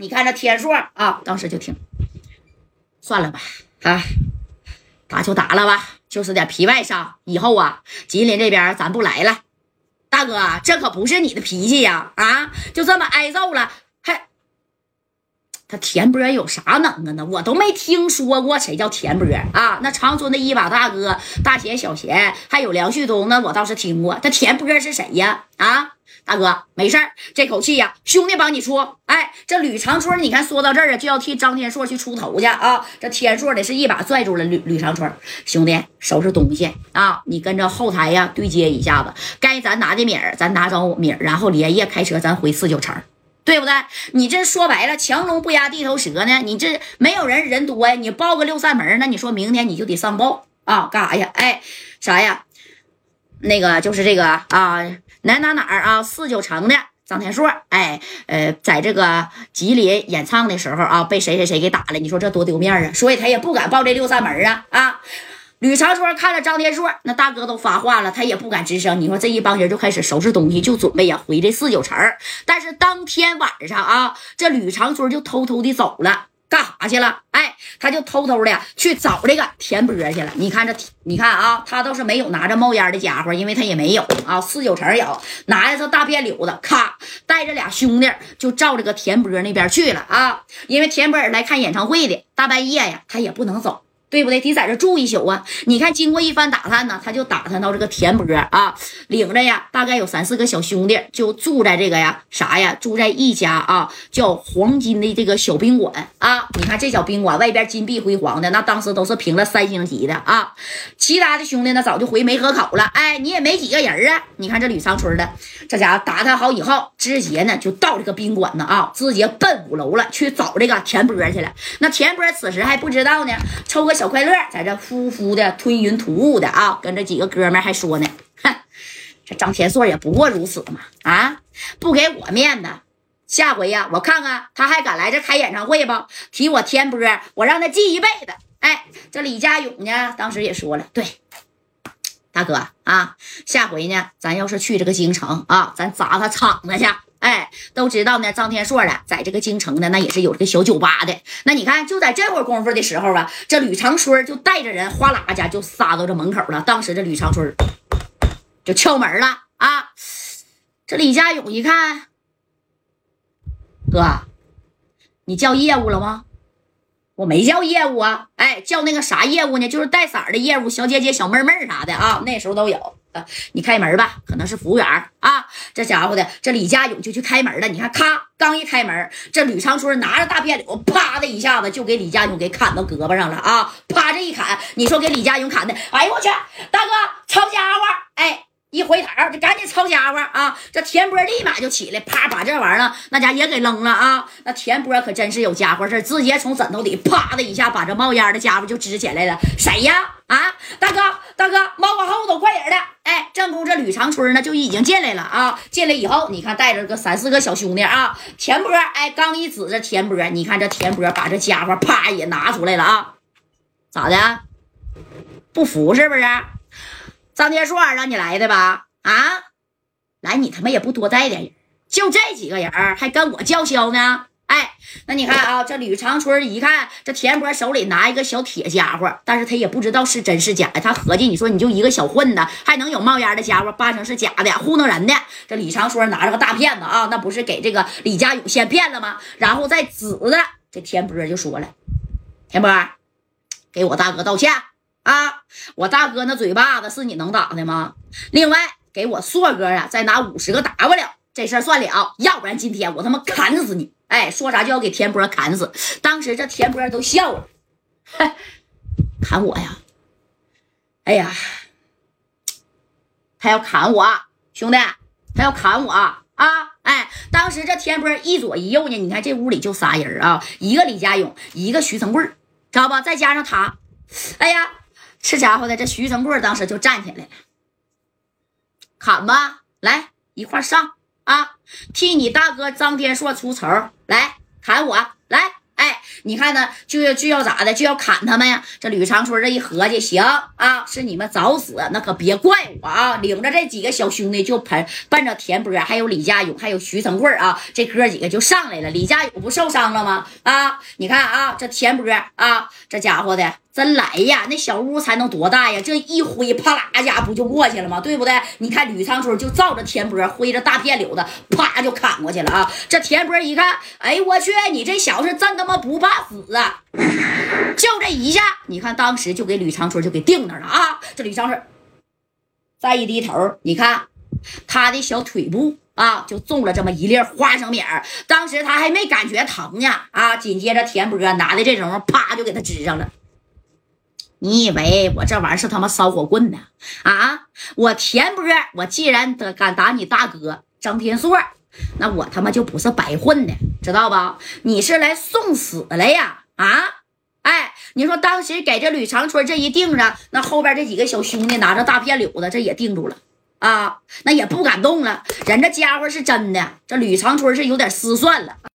你看这天硕啊，当时就听，算了吧，啊，打就打了吧，就是点皮外伤，以后啊，吉林这边咱不来了。大哥，这可不是你的脾气呀！啊，就这么挨揍了，还他田波有啥能耐呢？我都没听说过谁叫田波啊！那长春的一把大哥，大贤、小贤，还有梁旭东，那我倒是听过。他田波是谁呀？啊，大哥，没事这口气呀，兄弟帮你出。哎，这吕长春，你看说到这儿啊，就要替张天硕去出头去啊！这天硕的是一把拽住了吕吕长春，兄弟，收拾东西啊！你跟着后台呀对接一下子，该咱拿的米儿，咱拿着米儿，然后连夜开车，咱回四九城。对不对？你这说白了，强龙不压地头蛇呢。你这没有人人多呀，你报个六扇门，那你说明天你就得上报啊？干啥呀？哎，啥呀？那个就是这个啊，哪哪哪儿啊？四九城的张天硕，哎，呃，在这个吉林演唱的时候啊，被谁谁谁给打了。你说这多丢面啊！所以他也不敢报这六扇门啊啊！吕长春看着张天硕，那大哥都发话了，他也不敢吱声。你说这一帮人就开始收拾东西，就准备呀回这四九城。但是当天晚上啊，这吕长春就偷偷的走了，干啥去了？哎，他就偷偷的去找这个田波去了。你看这，你看啊，他倒是没有拿着冒烟的家伙，因为他也没有啊。四九城有，拿着这大辫溜子，咔，带着俩兄弟就照这个田波那边去了啊。因为田波来看演唱会的，大半夜呀，他也不能走。对不对？得在这住一宿啊！你看，经过一番打探呢，他就打探到这个田波啊，领着呀，大概有三四个小兄弟，就住在这个呀啥呀，住在一家啊叫黄金的这个小宾馆啊。你看这小宾馆外边金碧辉煌的，那当时都是评了三星级的啊。其他的兄弟呢，早就回梅河口了。哎，你也没几个人啊。你看这吕长春的，这家伙打探好以后，直接呢就到这个宾馆呢啊，直接奔五楼了，去找这个田波去了。那田波此时还不知道呢，抽个。小快乐在这呼呼的吞云吐雾的啊，跟这几个哥们还说呢，哼，这张天硕也不过如此嘛啊，不给我面子，下回呀，我看看他还敢来这开演唱会不？提我天波，我让他记一辈子。哎，这李家勇呢，当时也说了，对，大哥啊，下回呢，咱要是去这个京城啊，咱砸他场子去。哎，都知道呢。张天硕了，在这个京城呢，那也是有这个小酒吧的。那你看，就在这会儿功夫的时候啊，这吕长春就带着人哗啦家就撒到这门口了。当时这吕长春就敲门了啊。这李家勇一看，哥，你叫业务了吗？我没叫业务啊，哎，叫那个啥业务呢？就是带色的业务，小姐姐、小妹妹啥的啊，那时候都有。你开门吧，可能是服务员啊。这家伙的，这李家勇就去开门了。你看，咔，刚一开门，这吕长春拿着大别柳，啪的一下子就给李家勇给砍到胳膊上了啊！啪这一砍，你说给李家勇砍的，哎呦我去，大哥，抄家伙，哎。一回头就赶紧抄家伙啊！这田波立马就起来，啪把这玩意儿那家也给扔了啊！那田波可真是有家伙事直接从枕头底啪的一下把这冒烟的家伙就支起来了。谁呀？啊，大哥，大哥，猫往后头，快点的！哎，正宫这吕长春呢就已经进来了啊！进来以后，你看带着个三四个小兄弟啊，田波哎，刚一指着田波，你看这田波把这家伙啪也拿出来了啊！咋的？不服是不是？张天硕让你来的吧？啊，来你他妈也不多带点人，就这几个人还跟我叫嚣呢？那你看啊，这吕长春一看这田波手里拿一个小铁家伙，但是他也不知道是真是假的。他合计，你说你就一个小混子，还能有冒烟的家伙，八成是假的，糊弄人的。这李长春拿着个大骗子啊，那不是给这个李家勇先骗了吗？然后再指着这田波就说了：“田波，给我大哥道歉。”啊！我大哥那嘴巴子是你能打的吗？另外，给我硕哥啊，再拿五十个 W，这事儿算了。要不然今天我他妈砍死你！哎，说啥就要给田波砍死。当时这田波都笑了，砍我呀！哎呀，他要砍我，兄弟，他要砍我啊！哎，当时这田波一左一右呢，你看这屋里就仨人啊，一个李家勇，一个徐成贵，知道吧？再加上他，哎呀！这家伙的，这徐成贵当时就站起来了，砍吧，来一块上啊！替你大哥张天硕出丑，来砍我，来，哎，你看呢，就要就要咋的，就要砍他们呀。这吕长春这一合计，行啊，是你们找死，那可别怪我啊！领着这几个小兄弟就奔奔着田波，还有李家勇，还有徐成贵啊，这哥几个就上来了。李家勇不受伤了吗？啊，你看啊，这田波啊，这家伙的。真来呀！那小屋才能多大呀？这一挥，啪啦家不就过去了吗？对不对？你看吕长春就照着田波挥着大片柳子，啪就砍过去了啊！这田波一看，哎我去，你这小子真他妈不怕死啊！就这一下，你看当时就给吕长春就给定那了啊！这吕长春再一低头，你看他的小腿部啊，就中了这么一粒花生米。当时他还没感觉疼呢啊！紧接着田波拿的这种啪就给他支上了。你以为我这玩意儿是他妈烧火棍呢？啊！我田波，我既然敢打你大哥张天硕，那我他妈就不是白混的，知道吧？你是来送死来呀！啊！哎，你说当时给这吕长春这一定上，那后边这几个小兄弟拿着大片柳子，这也定住了啊，那也不敢动了。人这家伙是真的，这吕长春是有点失算了。